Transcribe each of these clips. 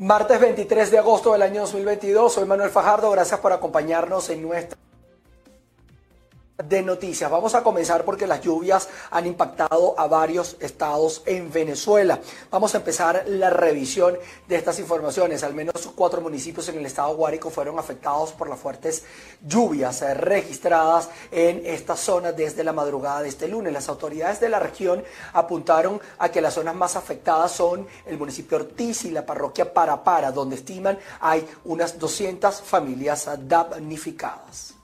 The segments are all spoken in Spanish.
Martes 23 de agosto del año 2022, soy Manuel Fajardo, gracias por acompañarnos en nuestra de noticias. Vamos a comenzar porque las lluvias han impactado a varios estados en Venezuela. Vamos a empezar la revisión de estas informaciones. Al menos cuatro municipios en el estado Guárico fueron afectados por las fuertes lluvias eh, registradas en esta zona desde la madrugada de este lunes. Las autoridades de la región apuntaron a que las zonas más afectadas son el municipio Ortiz y la parroquia Parapara, donde estiman hay unas 200 familias damnificadas.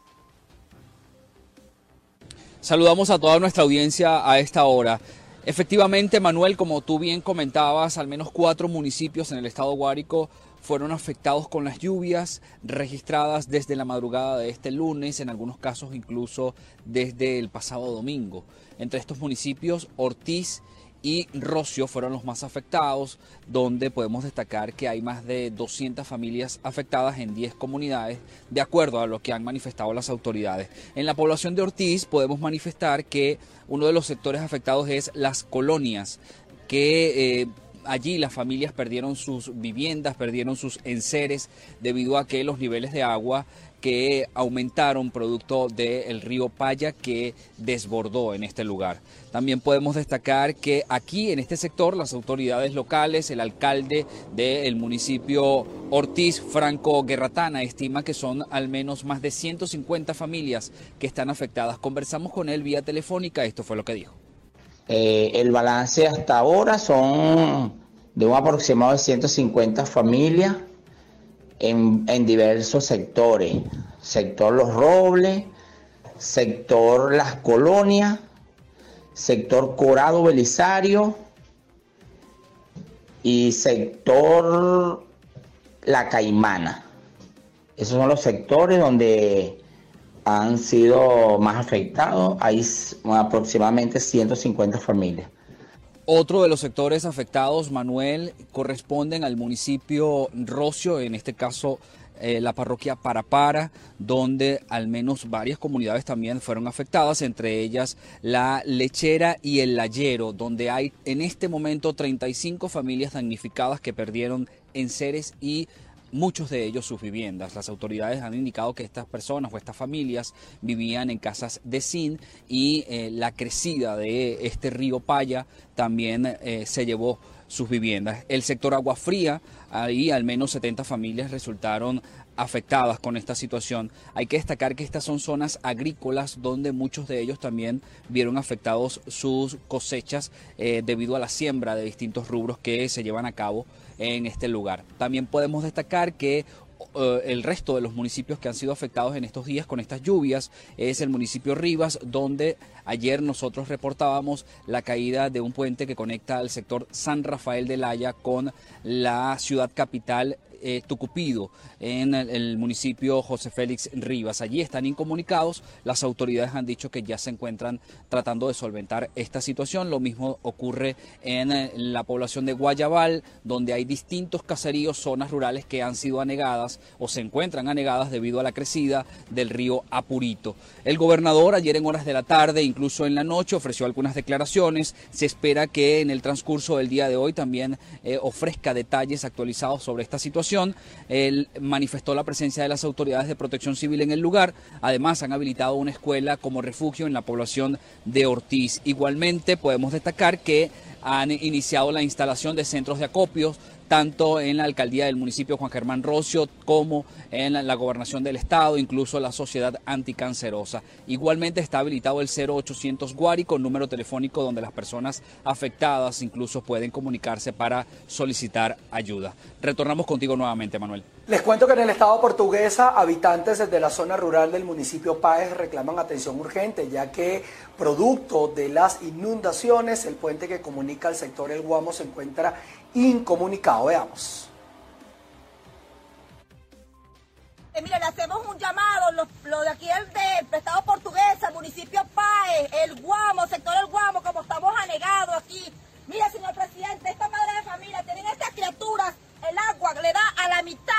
Saludamos a toda nuestra audiencia a esta hora. Efectivamente, Manuel, como tú bien comentabas, al menos cuatro municipios en el estado Guárico fueron afectados con las lluvias registradas desde la madrugada de este lunes, en algunos casos incluso desde el pasado domingo. Entre estos municipios, Ortiz y Rocio fueron los más afectados, donde podemos destacar que hay más de 200 familias afectadas en 10 comunidades, de acuerdo a lo que han manifestado las autoridades. En la población de Ortiz podemos manifestar que uno de los sectores afectados es las colonias, que eh, allí las familias perdieron sus viviendas, perdieron sus enseres debido a que los niveles de agua que aumentaron producto del río Paya que desbordó en este lugar. También podemos destacar que aquí en este sector las autoridades locales, el alcalde del municipio Ortiz, Franco Guerratana, estima que son al menos más de 150 familias que están afectadas. Conversamos con él vía telefónica, esto fue lo que dijo. Eh, el balance hasta ahora son de un aproximado de 150 familias en, diversos sectores. Sector Los Robles, sector Las Colonias, sector Corado Belisario y sector La Caimana. Esos son los sectores donde han sido más afectados. Hay aproximadamente 150 familias. Otro de los sectores afectados, Manuel, corresponden al municipio Rocio, en este caso eh, la parroquia Parapara, donde al menos varias comunidades también fueron afectadas, entre ellas la lechera y el layero, donde hay en este momento 35 familias damnificadas que perdieron enseres y muchos de ellos sus viviendas. Las autoridades han indicado que estas personas o estas familias vivían en casas de zinc y eh, la crecida de este río Paya también eh, se llevó sus viviendas. El sector agua fría, ahí al menos 70 familias resultaron afectadas con esta situación. Hay que destacar que estas son zonas agrícolas donde muchos de ellos también vieron afectados sus cosechas eh, debido a la siembra de distintos rubros que se llevan a cabo en este lugar. También podemos destacar que eh, el resto de los municipios que han sido afectados en estos días con estas lluvias es el municipio Rivas, donde ayer nosotros reportábamos la caída de un puente que conecta al sector San Rafael de Laya con la ciudad capital eh, Tucupido, en el, municipio José Félix Rivas. Allí están incomunicados. Las autoridades han dicho que ya se encuentran tratando de solventar esta situación. Lo mismo ocurre en eh, la población de Guayabal, donde hay distintos caseríos, zonas rurales que han sido anegadas o se encuentran anegadas debido a la crecida del río Apurito. El gobernador ayer en horas de la tarde, incluso en la noche, ofreció algunas declaraciones. Se espera que en el transcurso del día de hoy también eh, ofrezca detalles actualizados sobre esta situación él manifestó la presencia de las autoridades de protección civil en el lugar. Además, han habilitado una escuela como refugio en la población de Ortiz. Igualmente, podemos destacar que han iniciado la instalación de centros de acopios tanto en la alcaldía del municipio Juan Germán Rocio como en la, gobernación del estado, incluso la sociedad anticancerosa. Igualmente está habilitado el 0800 Guari con número telefónico donde las personas afectadas incluso pueden comunicarse para solicitar ayuda. Retornamos contigo nuevamente, Manuel. Les cuento que en el estado portuguesa, habitantes de la zona rural del municipio Páez reclaman atención urgente, ya que producto de las inundaciones, el puente que comunica al sector El Guamo se encuentra incomunicado. Veamos. Eh, mire, le hacemos un llamado, lo, de aquí el de Estado Portuguesa, municipio Pae, el Guamo, sector El Guamo, como estamos anegados aquí. Mire, señor presidente, esta madre de familia, tienen estas criaturas, el agua le da a la mitad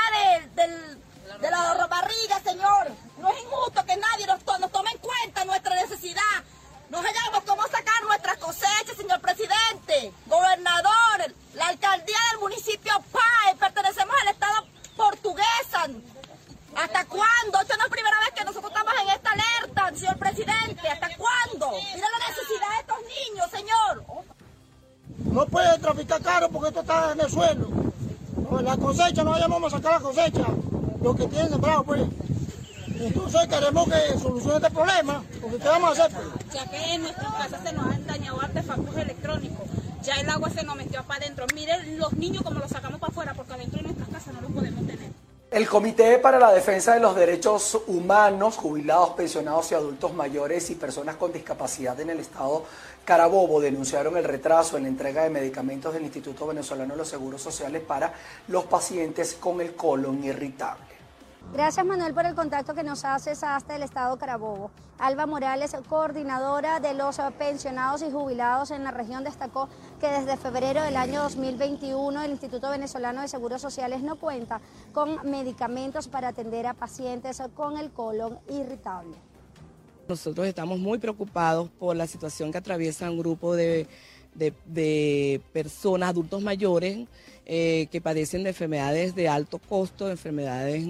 del, de la barriga, señor. No es injusto que nadie nos tome en cuenta nuestra necesidad. No se llama cómo sacar nuestras cosechas, señor presidente, gobernador, la alcaldía del municipio PAE, pertenecemos al Estado portuguesa. ¿Hasta cuándo? Esta no es la primera vez que nosotros estamos en esta alerta, señor presidente. ¿Hasta cuándo? Mira la necesidad de estos niños, señor. No puede traficar caro porque esto está en el suelo. La cosecha, no vayamos a sacar la cosecha, lo que tienen sembrado, pues. Entonces queremos que solucione este problema, porque ¿qué vamos a hacer? Pues? Ya que en nuestras casas se nos han dañado artefactos electrónicos, ya el agua se nos metió para adentro. Miren los niños como los sacamos para afuera, porque adentro de nuestras casas no los podemos tener. El Comité para la Defensa de los Derechos Humanos, jubilados, pensionados y adultos mayores y personas con discapacidad en el estado Carabobo denunciaron el retraso en la entrega de medicamentos del Instituto Venezolano de los Seguros Sociales para los pacientes con el colon irritable. Gracias Manuel por el contacto que nos haces hasta el estado Carabobo. Alba Morales, coordinadora de los pensionados y jubilados en la región, destacó que desde febrero del año 2021 el Instituto Venezolano de Seguros Sociales no cuenta con medicamentos para atender a pacientes con el colon irritable. Nosotros estamos muy preocupados por la situación que atraviesa un grupo de, personas, adultos mayores, eh, que padecen de enfermedades de alto costo, enfermedades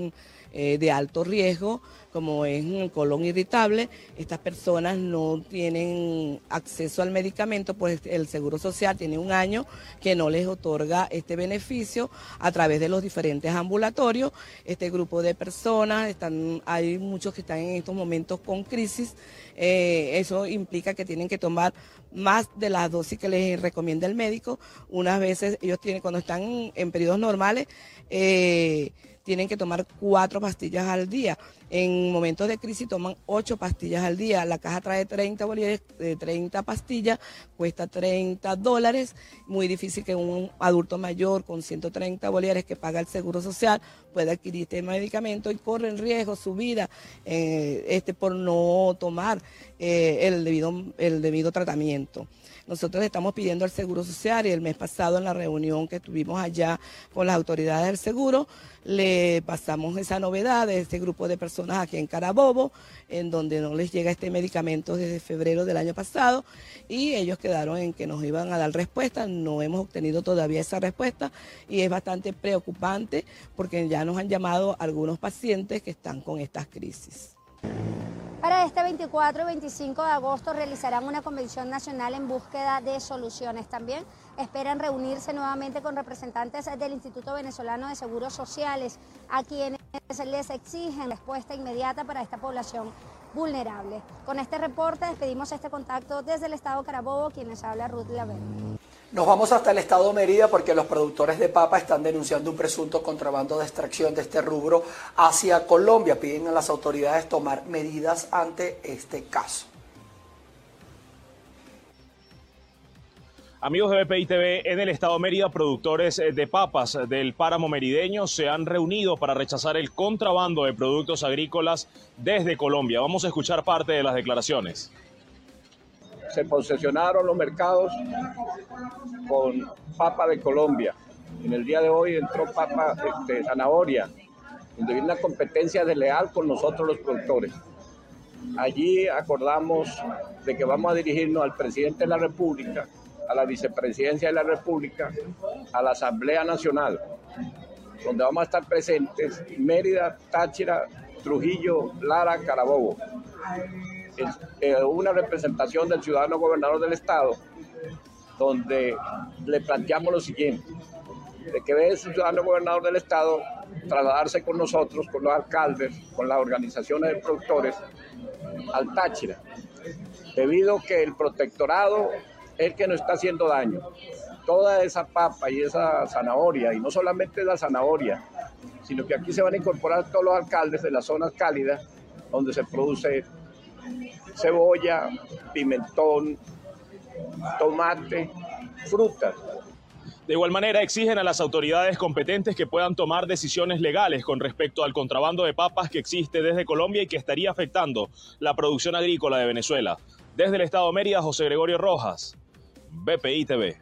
eh, de alto riesgo, como es un colon irritable. Estas personas no tienen acceso al medicamento, pues el Seguro Social tiene un año que no les otorga este beneficio a través de los diferentes ambulatorios. Este grupo de personas, están, hay muchos que están en estos momentos con crisis. Eh, eso implica que tienen que tomar más de las dosis que les recomienda el médico. Unas veces ellos tienen, cuando están en periodos normales, eh, tienen que tomar cuatro pastillas al día. En momentos de crisis toman ocho pastillas al día. La caja trae 30 bolívares, de 30 pastillas, cuesta 30 dólares. Muy difícil que un adulto mayor con 130 bolívares que paga el seguro social pueda adquirir este medicamento y corre en riesgo su vida eh, este, por no tomar eh, el, debido, el debido tratamiento. Nosotros estamos pidiendo al Seguro Social y el mes pasado en la reunión que tuvimos allá con las autoridades del seguro, le pasamos esa novedad de este grupo de personas aquí en Carabobo, en donde no les llega este medicamento desde febrero del año pasado y ellos quedaron en que nos iban a dar respuesta. No hemos obtenido todavía esa respuesta y es bastante preocupante porque ya nos han llamado algunos pacientes que están con estas crisis. Este 24 y 25 de agosto realizarán una convención nacional en búsqueda de soluciones. También esperan reunirse nuevamente con representantes del Instituto Venezolano de Seguros Sociales, a quienes les exigen respuesta inmediata para esta población vulnerable. Con este reporte despedimos este contacto desde el Estado Carabobo, quienes habla Ruth Laver. Nos vamos hasta el estado de Mérida porque los productores de papa están denunciando un presunto contrabando de extracción de este rubro hacia Colombia. Piden a las autoridades tomar medidas ante este caso. Amigos de BPI TV, en el estado Mérida, productores de papas del páramo merideño se han reunido para rechazar el contrabando de productos agrícolas desde Colombia. Vamos a escuchar parte de las declaraciones se posesionaron los mercados con papa de Colombia. En el día de hoy entró papa este, zanahoria, donde viene una competencia desleal con nosotros los productores. Allí acordamos de que vamos a dirigirnos al presidente de la República, a la vicepresidencia de la República, a la Asamblea Nacional, donde vamos a estar presentes Mérida, Táchira, Trujillo, Lara, Carabobo. Una representación del ciudadano gobernador del estado, donde le planteamos lo siguiente, de que ve el ciudadano gobernador del estado trasladarse con nosotros, con los alcaldes, con las organizaciones de productores, al Táchira, debido que el protectorado el que nos está haciendo daño. Toda esa papa y esa zanahoria, y no solamente la zanahoria, sino que aquí se van a incorporar todos los alcaldes de las zonas cálidas donde se produce cebolla, pimentón, tomate, frutas. De igual manera, exigen a las autoridades competentes que puedan tomar decisiones legales con respecto al contrabando de papas que existe desde Colombia y que estaría afectando la producción agrícola de Venezuela. Desde el Estado de Mérida, José Gregorio Rojas, BPI TV.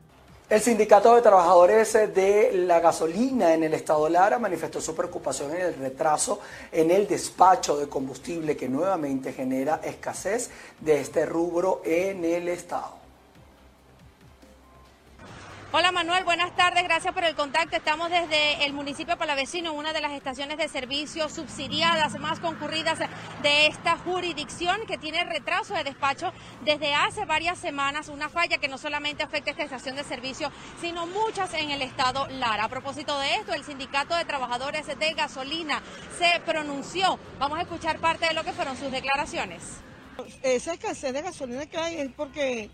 El Sindicato de Trabajadores de la Gasolina en el Estado Lara manifestó su preocupación en el retraso en el despacho de combustible que nuevamente genera escasez de este rubro en el Estado. Hola Manuel, buenas tardes, gracias por el contacto. Estamos desde el municipio palavecino, una de las estaciones de servicio subsidiadas más concurridas de esta jurisdicción que tiene retraso de despacho desde hace varias semanas, una falla que no solamente afecta a esta estación de servicio, sino muchas en el estado Lara. A propósito de esto, el sindicato de trabajadores de gasolina se pronunció. Vamos a escuchar parte de lo que fueron sus declaraciones. Esa escasez de gasolina que hay es porque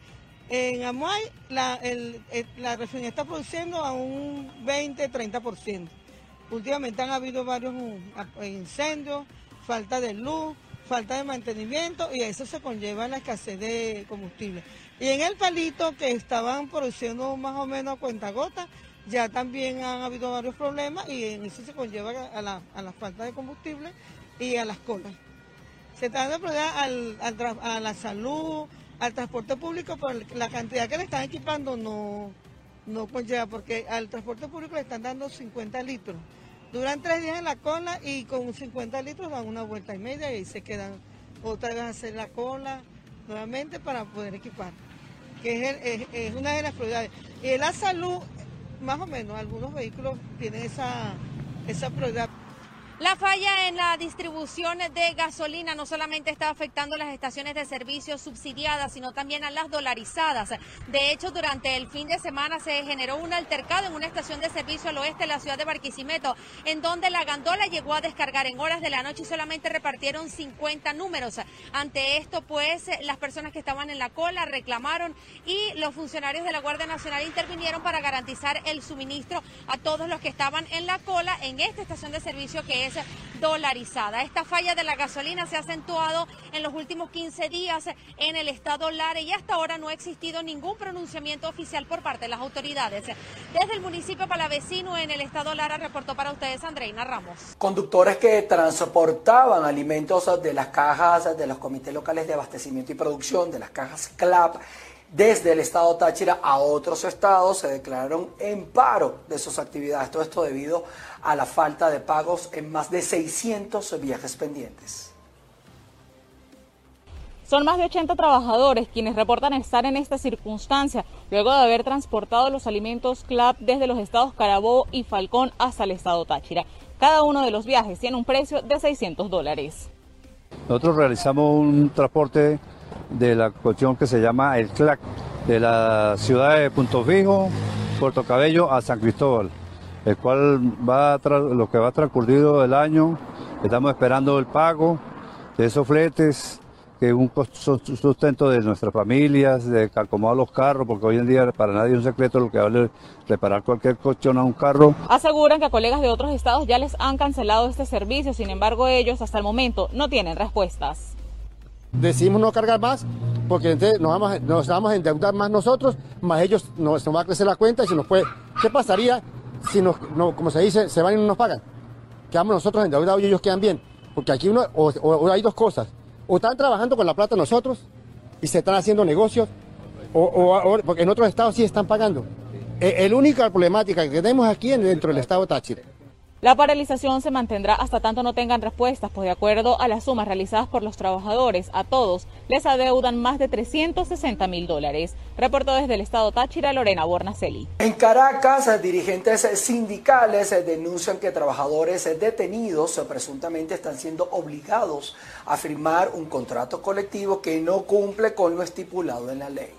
en Amuay la, el, la refinería está produciendo a un 20-30%. Últimamente han habido varios uh, incendios, falta de luz, falta de mantenimiento y eso se conlleva la escasez de combustible. Y en el palito que estaban produciendo más o menos a cuenta gota, ya también han habido varios problemas y en eso se conlleva a la, a falta de combustible y a las colas. Se está dando problema al, a la salud, al transporte público, pero la cantidad que le están equipando no, no conlleva, porque al transporte público le están dando 50 litros. Duran tres días en la cola y con 50 litros dan una vuelta y media y se quedan otra vez a hacer la cola nuevamente para poder equipar, que es, una de las prioridades. Y la salud, más o menos, algunos vehículos tienen esa, esa prioridad. La falla en la distribución de gasolina no solamente está afectando las estaciones de servicio subsidiadas, sino también a las dolarizadas. De hecho, durante el fin de semana se generó un altercado en una estación de servicio al oeste de la ciudad de Barquisimeto, en donde la gandola llegó a descargar en horas de la noche y solamente repartieron 50 números. Ante esto, pues, las personas que estaban en la cola reclamaron y los funcionarios de la Guardia Nacional intervinieron para garantizar el suministro a todos los que estaban en la cola en esta estación de servicio que es dolarizada. Esta falla de la gasolina se ha acentuado en los últimos 15 días en el estado Lara y hasta ahora no ha existido ningún pronunciamiento oficial por parte de las autoridades. Desde el municipio palavecino en el estado Lara reportó para ustedes Andreina Ramos. Conductores que transportaban alimentos de las cajas de los comités locales de abastecimiento y producción, de las cajas CLAP, desde el estado Táchira a otros estados se declararon en paro de sus actividades. Todo esto debido a la falta de pagos en más de 600 viajes pendientes. Son más de 80 trabajadores quienes reportan estar en esta circunstancia luego de haber transportado los alimentos CLAP desde los estados Carabobo y Falcón hasta el estado Táchira. Cada uno de los viajes tiene un precio de 600 dólares. Nosotros realizamos un transporte de la cuestión que se llama el CLAC, de la ciudad de Punto Fijo, Puerto Cabello a San Cristóbal, el cual va lo que va transcurrido el año, estamos esperando el pago de esos fletes, que es un sustento de nuestras familias, de acomodar los carros, porque hoy en día para nadie es un secreto lo que vale reparar cualquier colchón a un carro. Aseguran que a colegas de otros estados ya les han cancelado este servicio, sin embargo ellos hasta el momento no tienen respuestas decidimos no cargar más porque entonces nos vamos, nos vamos a endeudar más nosotros, más ellos nos, nos va a crecer la cuenta y si nos puede, ¿qué pasaría si nos, no, como se dice, se van y no nos pagan? Quedamos nosotros endeudados y ellos quedan bien, porque aquí uno, o, hay dos cosas, o están trabajando con la plata nosotros y se están haciendo negocios, o, porque en otros estados sí están pagando. E, el, única problemática que tenemos aquí dentro del estado Táchira la paralización se mantendrá hasta tanto no tengan respuestas, pues de acuerdo a las sumas realizadas por los trabajadores, a todos les adeudan más de 360 mil dólares. Reportó desde el estado Táchira Lorena Bornaceli. En Caracas, dirigentes sindicales denuncian que trabajadores detenidos presuntamente están siendo obligados a firmar un contrato colectivo que no cumple con lo estipulado en la ley.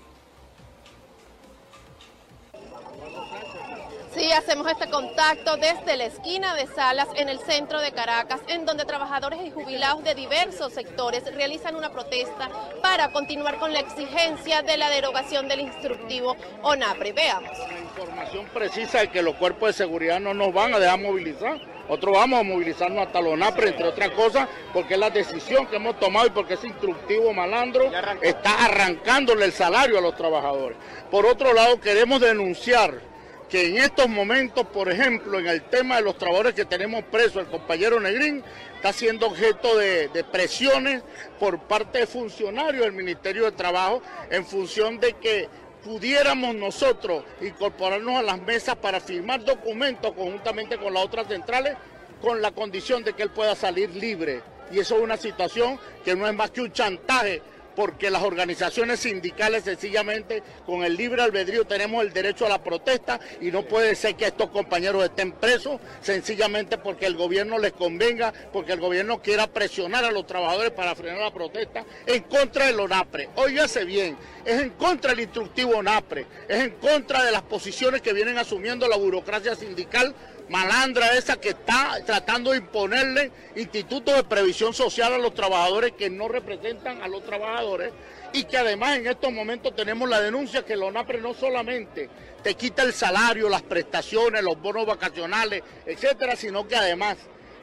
Sí, hacemos este contacto desde la esquina de Salas en el centro de Caracas, en donde trabajadores y jubilados de diversos sectores realizan una protesta para continuar con la exigencia de la derogación del instructivo ONAPRE. Veamos. La información precisa de que los cuerpos de seguridad no nos van a dejar movilizar. Nosotros vamos a movilizarnos hasta los ONAPRE, entre otras cosas, porque es la decisión que hemos tomado y porque ese instructivo malandro está arrancándole el salario a los trabajadores. Por otro lado, queremos denunciar que en estos momentos, por ejemplo, en el tema de los trabajadores que tenemos presos, el compañero Negrín está siendo objeto de, presiones por parte de funcionarios del Ministerio de Trabajo en función de que pudiéramos nosotros incorporarnos a las mesas para firmar documentos conjuntamente con las otras centrales con la condición de que él pueda salir libre. Y eso es una situación que no es más que un chantaje porque las organizaciones sindicales sencillamente con el libre albedrío tenemos el derecho a la protesta y no puede ser que estos compañeros estén presos sencillamente porque el gobierno les convenga, porque el gobierno quiera presionar a los trabajadores para frenar la protesta en contra del ONAPRE. Óigase bien, es en contra del instructivo ONAPRE, es en contra de las posiciones que vienen asumiendo la burocracia sindical malandra esa que está tratando de imponerle institutos de previsión social a los trabajadores que no representan a los trabajadores y que además en estos momentos tenemos la denuncia que el ONAPRE no solamente te quita el salario, las prestaciones, los bonos vacacionales, etcétera, sino que además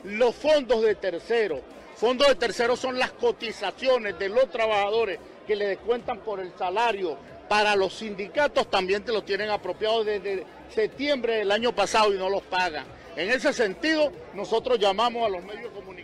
los fondos de terceros, fondos de terceros son las cotizaciones de los trabajadores que le descuentan por el salario para los sindicatos también te lo tienen apropiado desde septiembre del año pasado y no los pagan. En ese sentido, nosotros llamamos a los medios de comunicación.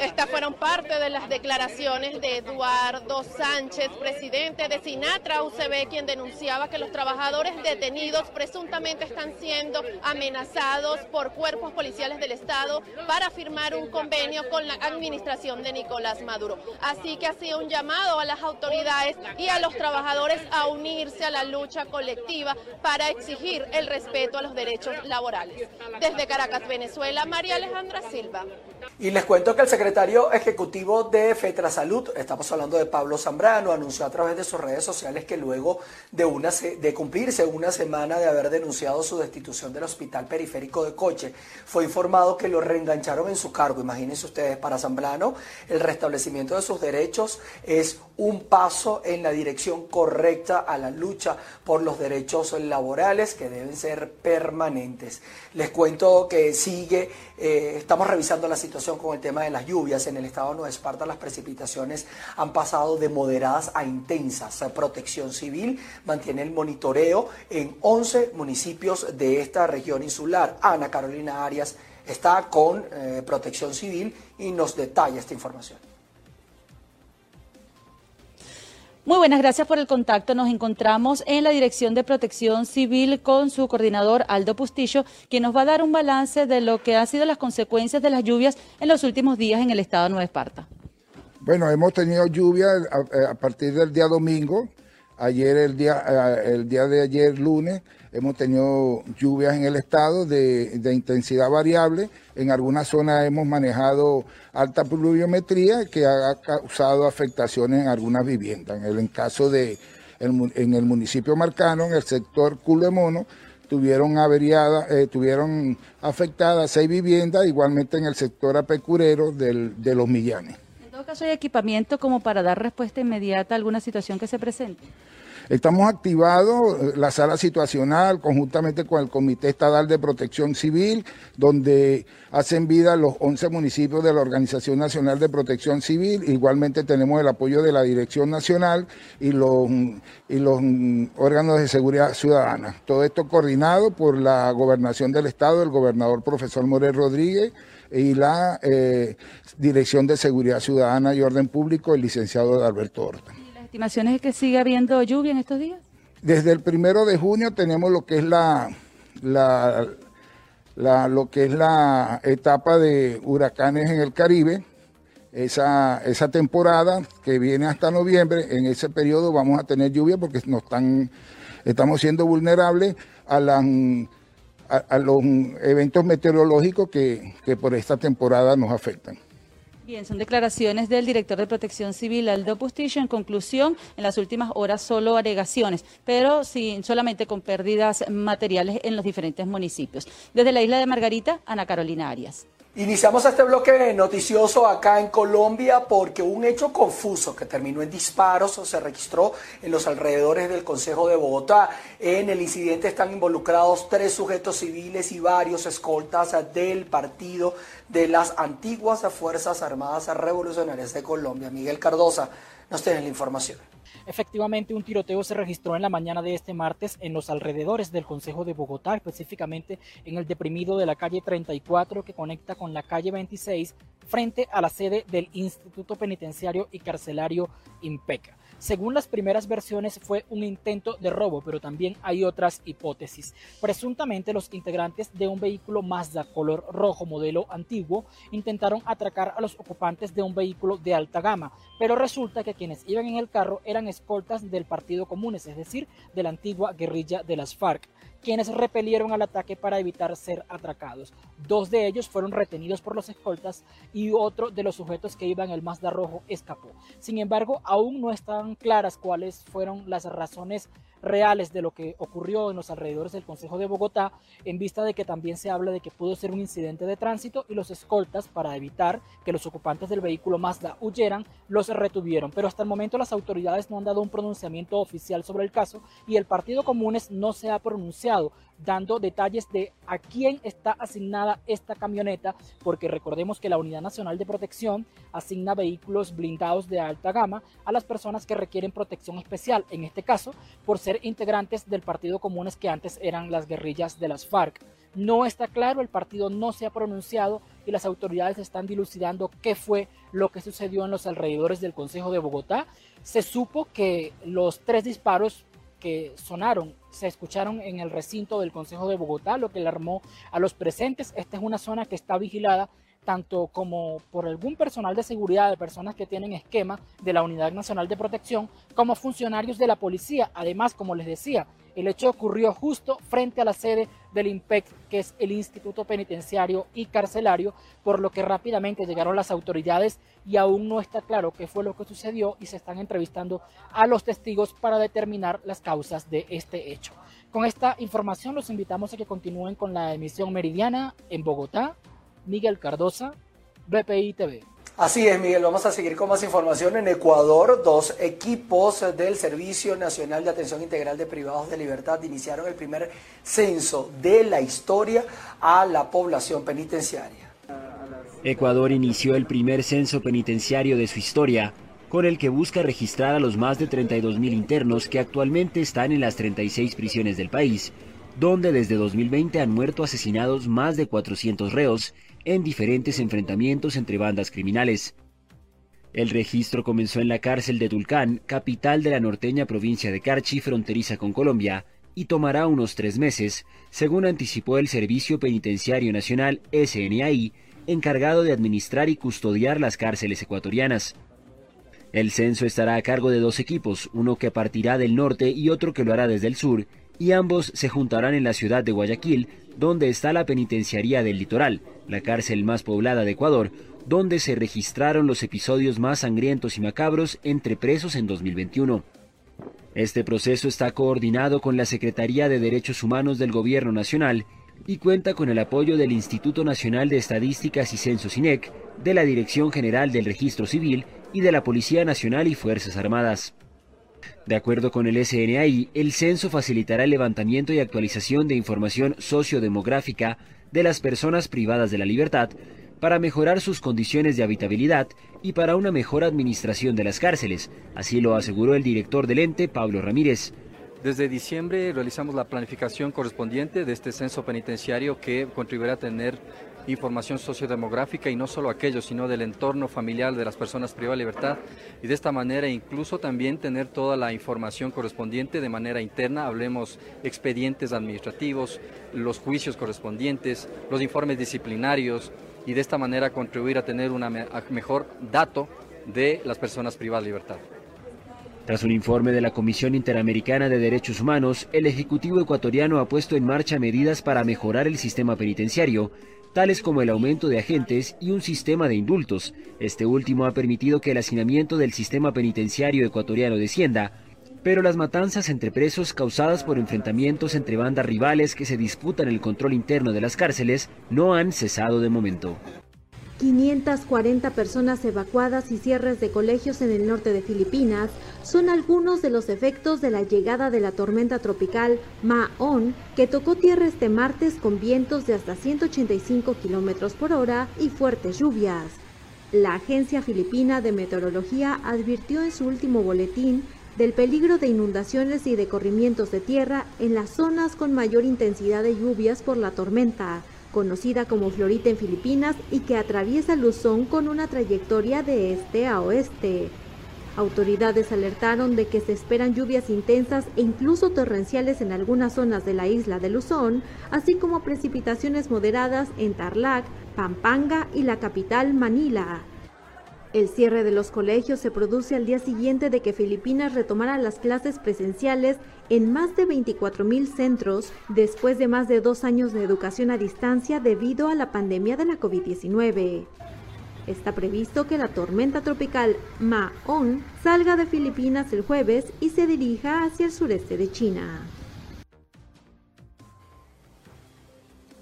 Estas fueron parte de las declaraciones de Eduardo Sánchez, presidente de Sinatra UCB, quien denunciaba que los trabajadores detenidos presuntamente están siendo amenazados por cuerpos policiales del Estado para firmar un convenio con la administración de Nicolás Maduro. Así que hacía un llamado a las autoridades y a los trabajadores a unirse a la lucha colectiva para exigir el respeto a los derechos laborales. Desde Caracas, Venezuela, María Alejandra Silva. Y les cuento que el secretario ejecutivo de Fetra Salud, estamos hablando de Pablo Zambrano, anunció a través de sus redes sociales que luego de, una, de cumplirse una semana de haber denunciado su destitución del Hospital Periférico de Coche, fue informado que lo reengancharon en su cargo. Imagínense ustedes, para Zambrano, el restablecimiento de sus derechos es un paso en la dirección correcta a la lucha por los derechos laborales que deben ser permanentes. Les cuento que sigue, eh, estamos revisando la situación con el tema de las lluvias. En el estado de Nueva Esparta las precipitaciones han pasado de moderadas a intensas. Protección Civil mantiene el monitoreo en 11 municipios de esta región insular. Ana Carolina Arias está con eh, Protección Civil y nos detalla esta información. Muy buenas, gracias por el contacto. Nos encontramos en la Dirección de Protección Civil con su coordinador Aldo Pustillo, quien nos va a dar un balance de lo que han sido las consecuencias de las lluvias en los últimos días en el estado de Nueva Esparta. Bueno, hemos tenido lluvia a, partir del día domingo, ayer el día, eh, el día de ayer lunes, hemos tenido lluvias en el estado de, de intensidad variable. En algunas zonas hemos manejado alta pluviometría que ha causado afectaciones en algunas viviendas. En el caso de en el municipio Marcano, en el sector Culemono, tuvieron averiadas, eh, tuvieron afectadas seis viviendas, igualmente en el sector apecurero del, de los Millanes. En todo caso, ¿hay equipamiento como para dar respuesta inmediata a alguna situación que se presente? Estamos activados eh, la sala situacional conjuntamente con el Comité Estatal de Protección Civil, donde hacen vida los 11 municipios de la Organización Nacional de Protección Civil. Igualmente tenemos el apoyo de la Dirección Nacional y los, y los órganos de seguridad ciudadana. Todo esto coordinado por la Gobernación del Estado, el gobernador profesor Morel Rodríguez y la eh, Dirección de Seguridad Ciudadana y Orden Público, el licenciado Alberto Horta estimaciones es que sigue habiendo lluvia en estos días? Desde el primero de junio tenemos lo que es la, lo que es la etapa de huracanes en el Caribe. Esa, esa temporada que viene hasta noviembre, en ese periodo vamos a tener lluvia porque nos están, estamos siendo vulnerables a, a, los eventos meteorológicos que, que por esta temporada nos afectan. Bien, son declaraciones del director de Protección Civil, Aldo Pustillo. En conclusión, en las últimas horas solo agregaciones, pero sin, solamente con pérdidas materiales en los diferentes municipios. Desde la isla de Margarita, Ana Carolina Arias. Iniciamos este bloque noticioso acá en Colombia porque un hecho confuso que terminó en disparos se registró en los alrededores del Consejo de Bogotá. En el incidente están involucrados tres sujetos civiles y varios escoltas del partido de las antiguas Fuerzas Armadas Revolucionarias de Colombia. Miguel Cardosa nos tiene la información. Efectivamente, un tiroteo se registró en la mañana de este martes en los alrededores del Consejo de Bogotá, específicamente en el deprimido de la calle 34 que conecta con la calle 26 frente a la sede del Instituto Penitenciario y Carcelario IMPECA. Según las primeras versiones fue un intento de robo, pero también hay otras hipótesis. Presuntamente los integrantes de un vehículo Mazda color rojo modelo antiguo intentaron atracar a los ocupantes de un vehículo de alta gama, pero resulta que quienes iban en el carro eran escoltas del Partido Comunes, es decir, de la antigua guerrilla de las FARC quienes repelieron al ataque para evitar ser atracados. Dos de ellos fueron retenidos por los escoltas y otro de los sujetos que iban en el Mazda rojo escapó. Sin embargo, aún no están claras cuáles fueron las razones reales de lo que ocurrió en los alrededores del Consejo de Bogotá, en vista de que también se habla de que pudo ser un incidente de tránsito y los escoltas, para evitar que los ocupantes del vehículo Mazda huyeran, los retuvieron. Pero hasta el momento las autoridades no han dado un pronunciamiento oficial sobre el caso y el Partido Comunes no se ha pronunciado dando detalles de a quién está asignada esta camioneta, porque recordemos que la Unidad Nacional de Protección asigna vehículos blindados de alta gama a las personas que requieren protección especial, en este caso por ser integrantes del Partido Comunes que antes eran las guerrillas de las FARC. No está claro, el partido no se ha pronunciado y las autoridades están dilucidando qué fue lo que sucedió en los alrededores del Consejo de Bogotá. Se supo que los tres disparos que sonaron se escucharon en el recinto del Consejo de Bogotá, lo que alarmó a los presentes. Esta es una zona que está vigilada tanto como por algún personal de seguridad de personas que tienen esquema de la Unidad Nacional de Protección, como funcionarios de la policía. Además, como les decía, el hecho ocurrió justo frente a la sede del IMPEC, que es el Instituto Penitenciario y Carcelario, por lo que rápidamente llegaron las autoridades y aún no está claro qué fue lo que sucedió y se están entrevistando a los testigos para determinar las causas de este hecho. Con esta información los invitamos a que continúen con la emisión meridiana en Bogotá. Miguel Cardosa, BPI TV. Así es, Miguel. Vamos a seguir con más información. En Ecuador, dos equipos del Servicio Nacional de Atención Integral de Privados de Libertad iniciaron el primer censo de la historia a la población penitenciaria. Ecuador inició el primer censo penitenciario de su historia, con el que busca registrar a los más de 32.000 internos que actualmente están en las 36 prisiones del país, donde desde 2020 han muerto asesinados más de 400 reos en diferentes enfrentamientos entre bandas criminales. El registro comenzó en la cárcel de Tulcán, capital de la norteña provincia de Carchi, fronteriza con Colombia, y tomará unos tres meses, según anticipó el Servicio Penitenciario Nacional SNAI, encargado de administrar y custodiar las cárceles ecuatorianas. El censo estará a cargo de dos equipos, uno que partirá del norte y otro que lo hará desde el sur, y ambos se juntarán en la ciudad de Guayaquil, donde está la penitenciaría del litoral, la cárcel más poblada de Ecuador, donde se registraron los episodios más sangrientos y macabros entre presos en 2021. Este proceso está coordinado con la Secretaría de Derechos Humanos del Gobierno Nacional y cuenta con el apoyo del Instituto Nacional de Estadísticas y Censos INEC, de la Dirección General del Registro Civil y de la Policía Nacional y Fuerzas Armadas. De acuerdo con el SNAI, el censo facilitará el levantamiento y actualización de información sociodemográfica de las personas privadas de la libertad para mejorar sus condiciones de habitabilidad y para una mejor administración de las cárceles, así lo aseguró el director del ente, Pablo Ramírez. Desde diciembre realizamos la planificación correspondiente de este censo penitenciario que contribuirá a tener información sociodemográfica y no solo aquello, sino del entorno familiar de las personas privadas de libertad. Y de esta manera incluso también tener toda la información correspondiente de manera interna, hablemos expedientes administrativos, los juicios correspondientes, los informes disciplinarios. Y de esta manera contribuir a tener un mejor dato de las personas privadas de libertad. Tras un informe de la Comisión Interamericana de Derechos Humanos, el Ejecutivo ecuatoriano ha puesto en marcha medidas para mejorar el sistema penitenciario, tales como el aumento de agentes y un sistema de indultos. Este último ha permitido que el hacinamiento del sistema penitenciario ecuatoriano descienda, pero las matanzas entre presos causadas por enfrentamientos entre bandas rivales que se disputan el control interno de las cárceles no han cesado de momento. 540 personas evacuadas y cierres de colegios en el norte de Filipinas son algunos de los efectos de la llegada de la tormenta tropical Ma-on, que tocó tierra este martes con vientos de hasta 185 kilómetros por hora y fuertes lluvias. La Agencia Filipina de Meteorología advirtió en su último boletín del peligro de inundaciones y de corrimientos de tierra en las zonas con mayor intensidad de lluvias por la tormenta conocida como Florita en Filipinas y que atraviesa Luzón con una trayectoria de este a oeste. Autoridades alertaron de que se esperan lluvias intensas e incluso torrenciales en algunas zonas de la isla de Luzón, así como precipitaciones moderadas en Tarlac, Pampanga y la capital Manila. El cierre de los colegios se produce al día siguiente de que Filipinas retomara las clases presenciales en más de 24.000 centros después de más de dos años de educación a distancia debido a la pandemia de la COVID-19. Está previsto que la tormenta tropical Ma-on salga de Filipinas el jueves y se dirija hacia el sureste de China.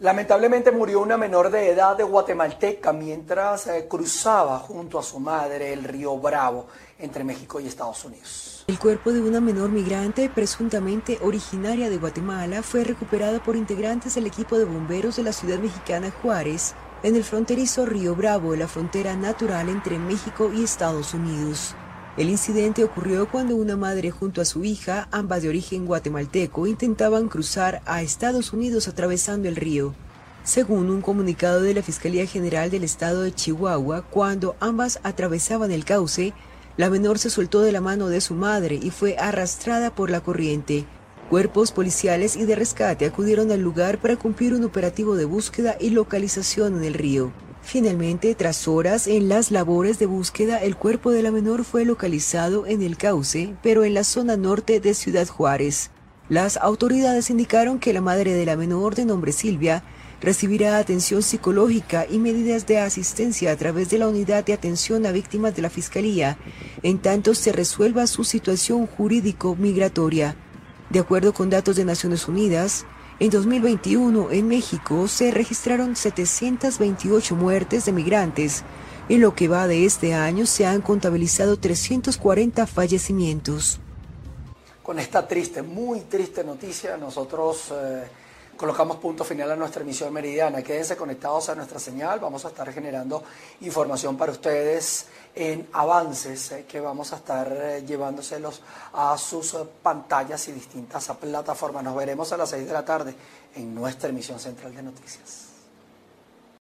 Lamentablemente murió una menor de edad de guatemalteca mientras eh, cruzaba junto a su madre el río Bravo entre México y Estados Unidos. El cuerpo de una menor migrante, presuntamente originaria de Guatemala, fue recuperado por integrantes del equipo de bomberos de la ciudad mexicana Juárez en el fronterizo Río Bravo, la frontera natural entre México y Estados Unidos. El incidente ocurrió cuando una madre junto a su hija, ambas de origen guatemalteco, intentaban cruzar a Estados Unidos atravesando el río. Según un comunicado de la Fiscalía General del Estado de Chihuahua, cuando ambas atravesaban el cauce, la menor se soltó de la mano de su madre y fue arrastrada por la corriente. Cuerpos policiales y de rescate acudieron al lugar para cumplir un operativo de búsqueda y localización en el río. Finalmente, tras horas en las labores de búsqueda, el cuerpo de la menor fue localizado en el cauce, pero en la zona norte de Ciudad Juárez. Las autoridades indicaron que la madre de la menor, de nombre Silvia, recibirá atención psicológica y medidas de asistencia a través de la unidad de atención a víctimas de la Fiscalía, en tanto se resuelva su situación jurídico-migratoria. De acuerdo con datos de Naciones Unidas, en 2021 en México se registraron 728 muertes de migrantes. En lo que va de este año se han contabilizado 340 fallecimientos. Con esta triste, muy triste noticia, nosotros eh, colocamos punto final a nuestra emisión meridiana. Quédense conectados a nuestra señal, vamos a estar generando información para ustedes en avances eh, que vamos a estar eh, llevándoselos a sus eh, pantallas y distintas plataformas. Nos veremos a las 6 de la tarde en nuestra emisión central de noticias.